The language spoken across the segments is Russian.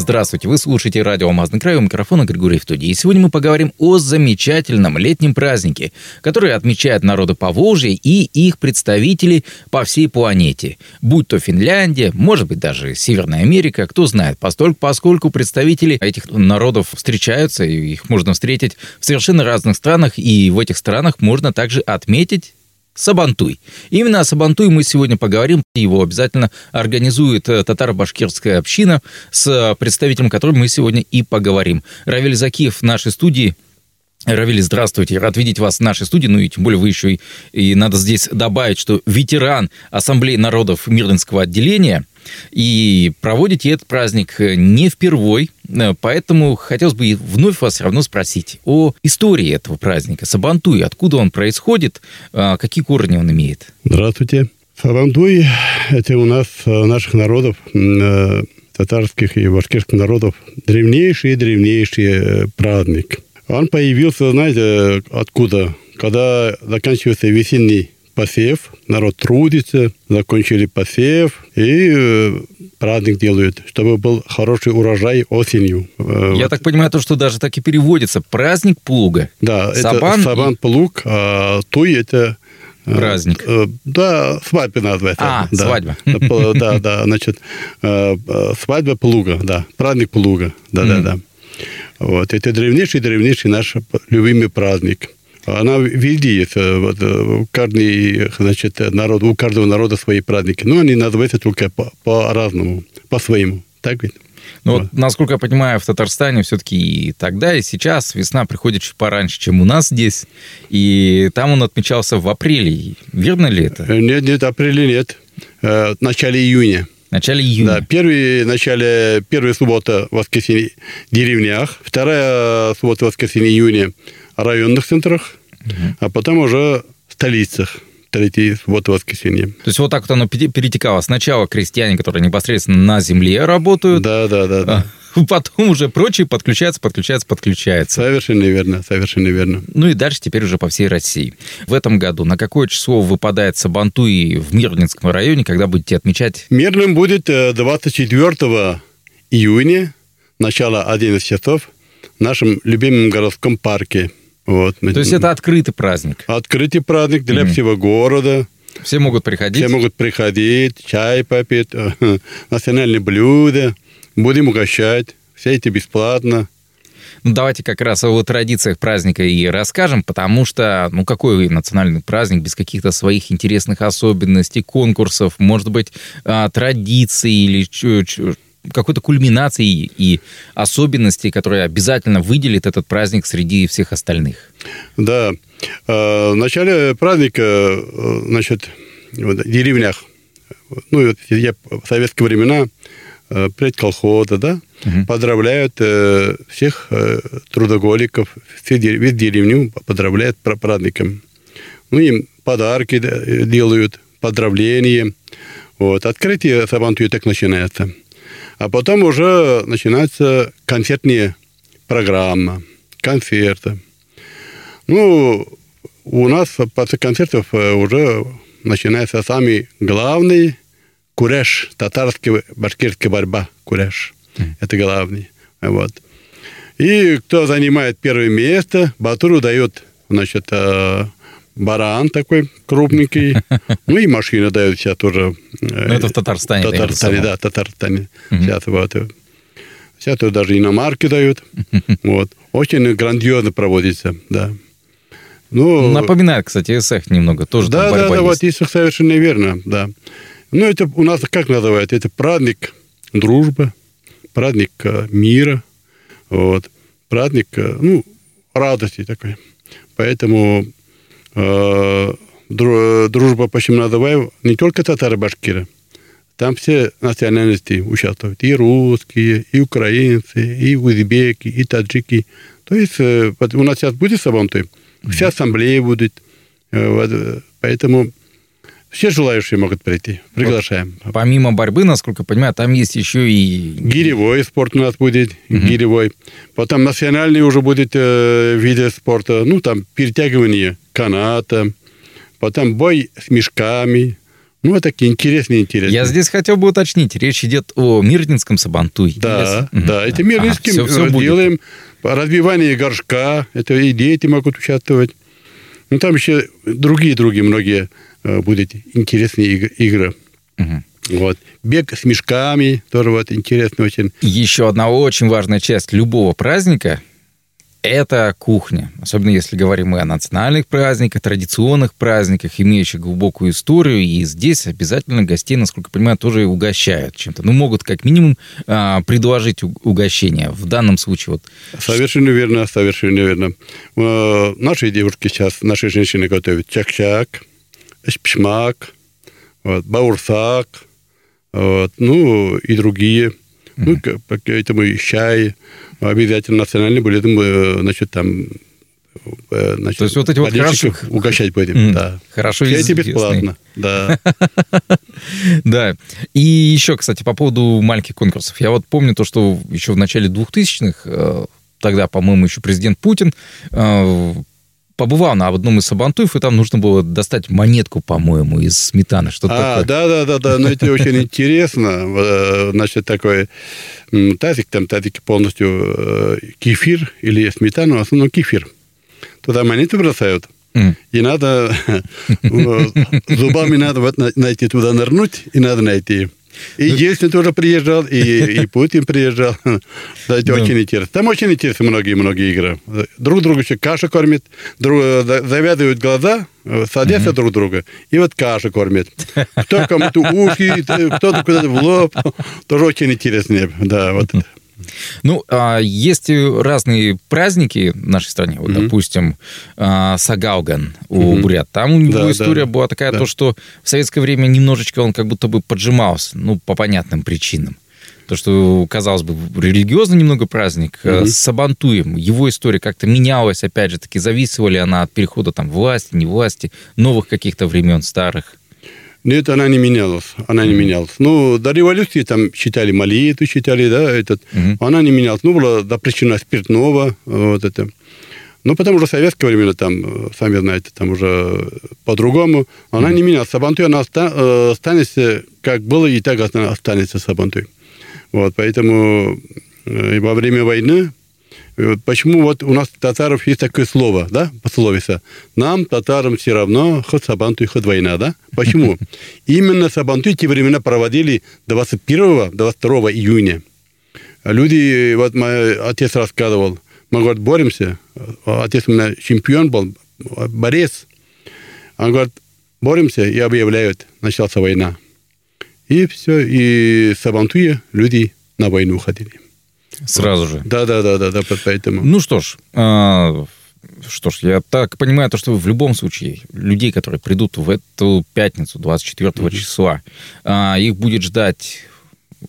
Здравствуйте, вы слушаете радио «Алмазный край», у микрофона Григорий Втуди. И сегодня мы поговорим о замечательном летнем празднике, который отмечают народы Поволжья и их представители по всей планете. Будь то Финляндия, может быть, даже Северная Америка, кто знает, поскольку представители этих народов встречаются, и их можно встретить в совершенно разных странах, и в этих странах можно также отметить Сабантуй. Именно о Сабантуй мы сегодня поговорим. Его обязательно организует э, татаро-башкирская община, с представителем которой мы сегодня и поговорим. Равиль Закиев в нашей студии Равили, здравствуйте. Рад видеть вас в нашей студии. Ну и тем более вы еще и, и надо здесь добавить, что ветеран Ассамблеи народов Мирлинского отделения. И проводите этот праздник не впервой. Поэтому хотелось бы вновь вас все равно спросить о истории этого праздника. Сабантуй, откуда он происходит, а какие корни он имеет? Здравствуйте. Сабантуй – это у нас э, наших народов, э, татарских и башкирских народов, древнейший-древнейший э, праздник – он появился, знаете, откуда? Когда заканчивается весенний посев, народ трудится, закончили посев, и э, праздник делают, чтобы был хороший урожай осенью. Э, Я вот. так понимаю, то, что даже так и переводится. Праздник плуга. Да, Сабан это сабан и... плуг, а туй это э, Праздник. Да, свадьба называется. А, да. свадьба. Да, да, значит, свадьба плуга, да, праздник плуга, да, да, да. Вот. Это древнейший-древнейший наш любимый праздник. Она везде есть. Э, вот, э, каждый, значит, народ, у каждого народа свои праздники. Но они называются только по- по-разному, по-своему. Так ведь? Ну, вот. вот, насколько я понимаю, в Татарстане все-таки и тогда, и сейчас весна приходит чуть пораньше, чем у нас здесь. И там он отмечался в апреле. Верно ли это? Э, нет, нет, апреля нет. В начале июня. В начале июня. Да, первый, начале, первая суббота воскресенье в деревнях, вторая суббота воскресенье июня в районных центрах, угу. а потом уже в столицах третий суббота воскресенье. То есть вот так вот оно перетекало. Сначала крестьяне, которые непосредственно на земле работают. Да, да, да. да. потом уже прочие подключаются, подключаются, подключаются. Совершенно верно, совершенно верно. Ну и дальше теперь уже по всей России. В этом году на какое число выпадает Сабантуй в Мирнинском районе, когда будете отмечать? Мирным будет 24 э, июня, начало 11 часов, в нашем любимом городском парке. Вот. То есть это открытый праздник? Открытый праздник для mm-hmm. всего города. Все могут приходить? Все могут приходить, чай попить, национальные блюда – Будем угощать. Все эти бесплатно. Ну, давайте как раз о традициях праздника и расскажем, потому что, ну, какой национальный праздник без каких-то своих интересных особенностей, конкурсов, может быть, а, традиций или какой-то кульминации и особенностей, которые обязательно выделит этот праздник среди всех остальных. Да. А, в начале праздника, э, значит, в деревнях, ну, я в советские времена Э, предколхоза, да, угу. поздравляют э, всех э, трудоголиков, все, весь деревню поздравляют праздником. Ну, им подарки делают, поздравления. Вот. Открытие Сабантуи так начинается. А потом уже начинается концертная программа, концерты. Ну, у нас после концертов уже начинается самый главный куреш, татарский, башкирская борьба, куреш. Mm. Это главный. Вот. И кто занимает первое место, Батуру дает, значит, э, баран такой крупненький. Ну и машина дает сейчас тоже. Э, ну, это в Татарстане. Татарстане, да, Татарстане. Сейчас вот. Сейчас тоже даже иномарки дают. Вот. Очень грандиозно проводится, да. Ну, Напоминает, кстати, ИСЭХ немного. Тоже да, да, да, есть. вот ИСЭХ совершенно верно, да. Ну, это у нас как называют? Это праздник дружбы, праздник э, мира, вот, праздник, э, ну, радости такой. Поэтому э, дружба, почему называю, не только татары-башкиры, там все национальности участвуют. И русские, и украинцы, и узбеки, и таджики. То есть э, у нас сейчас будет Сабантуй, вся ассамблея будет. Поэтому Все желающие могут прийти. Приглашаем. Вот, помимо борьбы, насколько я понимаю, там есть еще и... Гиревой спорт у нас будет, угу. гиревой. Потом национальный уже будет э, виды спорта. Ну, там перетягивание каната. Потом бой с мешками. Ну, вот такие интересные, интересные. Я здесь хотел бы уточнить. Речь идет о Мирнинском Сабантуй. Да, yes. да. Эти Мирнинские ага, все, все делаем. Будет. Разбивание горшка. Это и дети могут участвовать. Ну, там еще другие-другие многие будут интересные игры. Угу. Вот. Бег с мешками тоже вот интересно очень. Еще одна очень важная часть любого праздника это кухня. Особенно если говорим мы о национальных праздниках, традиционных праздниках, имеющих глубокую историю. И здесь обязательно гостей, насколько я понимаю, тоже угощают чем-то. Ну, могут как минимум а, предложить угощение. В данном случае вот... Совершенно верно, совершенно верно. Э, наши девушки сейчас, наши женщины готовят чак-чак, шпшмак, вот, баурсак, вот, ну и другие. Ну, поэтому и чай, обязательно национальный будет, значит, там э, Значит, То есть вот эти вот хорошо... угощать будем, mm, да. Хорошо Все эти бесплатно, да. Да. И еще, кстати, по поводу маленьких конкурсов. Я вот помню то, что еще в начале 2000-х, э, тогда, по-моему, еще президент Путин э, побывал на одном из сабантуев, и там нужно было достать монетку, по-моему, из сметаны. Что а, такое. да, да, да, да, но это очень интересно. Э, значит, такой тазик, там тазик полностью э, кефир или сметана, в основном кефир. Туда монеты бросают, и надо зубами надо вот найти туда нырнуть, и надо найти. И Ельцин тоже приезжал, и, и Путин приезжал. Да, это да. очень интересно. Там очень интересно многие-многие игры. Друг друга еще кашу кормят, друг, завязывают глаза, садятся угу. друг друга, и вот кашу кормят. Кто кому-то уши, кто-то куда-то в лоб. Тоже очень интересно. Да, вот это. Ну, а, есть разные праздники в нашей стране. Вот, mm-hmm. допустим, а, Сагауган у mm-hmm. бурят. Там у него да, история да, была такая, да. то, что в советское время немножечко он как будто бы поджимался, ну, по понятным причинам. То, что, казалось бы, религиозный немного праздник, mm-hmm. с Сабантуем, его история как-то менялась, опять же таки, зависела ли она от перехода там власти, не власти, новых каких-то времен, старых? Нет, она не менялась. Она не менялась. Ну, до революции там считали молитву, считали, да, этот. Угу. Она не менялась. Ну, была запрещена спиртного, вот это. Ну, потому что в советское время, там, сами знаете, там уже по-другому. Она mm не менялась. Сабантуй, она э, останется, как было, и так останется Сабантуй. Вот, поэтому э, во время войны Почему вот у нас татаров есть такое слово, да, пословица? Нам, татарам, все равно, хоть сабантуй, хоть война, да? Почему? Именно сабантуй те времена проводили 21-22 июня. Люди, вот мой отец рассказывал, мы, говорит, боремся. Отец у меня чемпион был, борец. Он говорит, боремся и объявляют, началась война. И все, и сабантуя люди на войну ходили. Сразу же. Да, да, да, да, да, поэтому. Ну что ж, а, что ж, я так понимаю, то, что в любом случае людей, которые придут в эту пятницу, 24 mm-hmm. числа, а, их будет ждать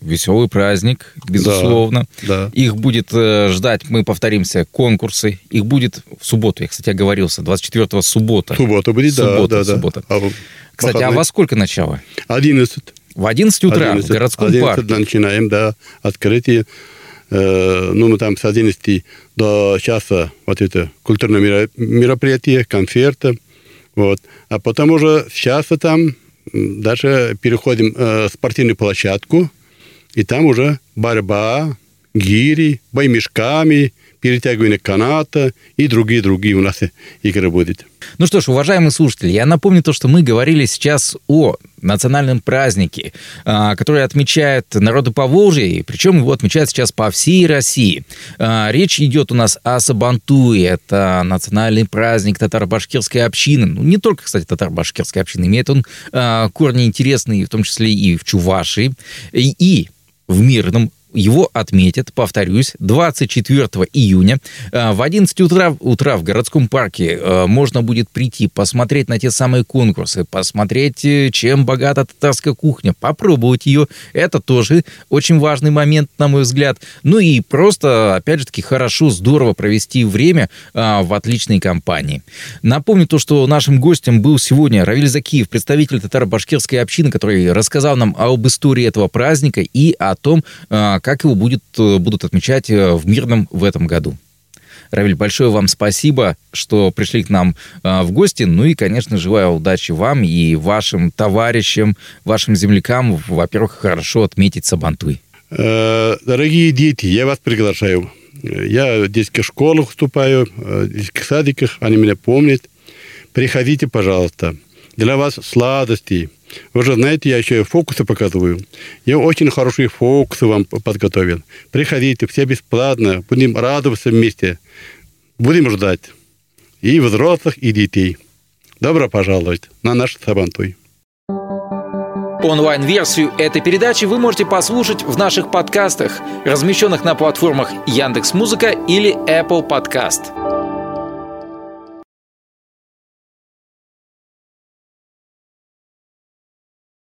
веселый праздник, безусловно. Да, да. Их будет э, ждать, мы повторимся, конкурсы. Их будет в субботу. Я, кстати, оговорился, 24-го суббота. Суббота будет, суббота, да, да, суббота. Да. А, кстати, выходные. а во сколько начало? 11. В 11 утра 11, в городском 11 парке. начинаем, да, открытие. Э, ну, мы там с 11 до часа вот это культурное мероприятие, концерты, вот. А потом уже с часа там даже переходим э, спортивную площадку, и там уже борьба, гири, бой мешками, перетягивание каната и другие-другие у нас игры будут. Ну что ж, уважаемые слушатели, я напомню то, что мы говорили сейчас о национальном празднике, а, который отмечает народы Поволжья, и причем его отмечают сейчас по всей России. А, речь идет у нас о Сабантуе, это национальный праздник татаро-башкирской общины. Ну, не только, кстати, татаро-башкирской общины, имеет он а, корни интересные, в том числе и в Чувашии, и, в мирном его отметят, повторюсь, 24 июня. Э, в 11 утра, утра в городском парке э, можно будет прийти, посмотреть на те самые конкурсы, посмотреть, э, чем богата татарская кухня, попробовать ее. Это тоже очень важный момент, на мой взгляд. Ну и просто, опять же таки, хорошо, здорово провести время в отличной компании. Напомню то, что нашим гостем был сегодня Равиль Закиев, представитель татаро-башкирской общины, который рассказал нам об истории этого праздника и о том, как его будет, э, будут отмечать э, в Мирном в этом году. Равиль, большое вам спасибо, что пришли к нам э, в гости. Ну и, конечно, желаю удачи вам и вашим товарищам, вашим землякам, во-первых, хорошо отметить Сабантуй. Дорогие дети, я вас приглашаю. Я в детских школах вступаю, в детских садиках, они меня помнят. Приходите, пожалуйста. Для вас сладости – вы же знаете, я еще и фокусы показываю. Я очень хорошие фокусы вам подготовил. Приходите, все бесплатно, будем радоваться вместе. Будем ждать и взрослых, и детей. Добро пожаловать на наш Сабантуй. Онлайн-версию этой передачи вы можете послушать в наших подкастах, размещенных на платформах Яндекс.Музыка или Apple Podcast.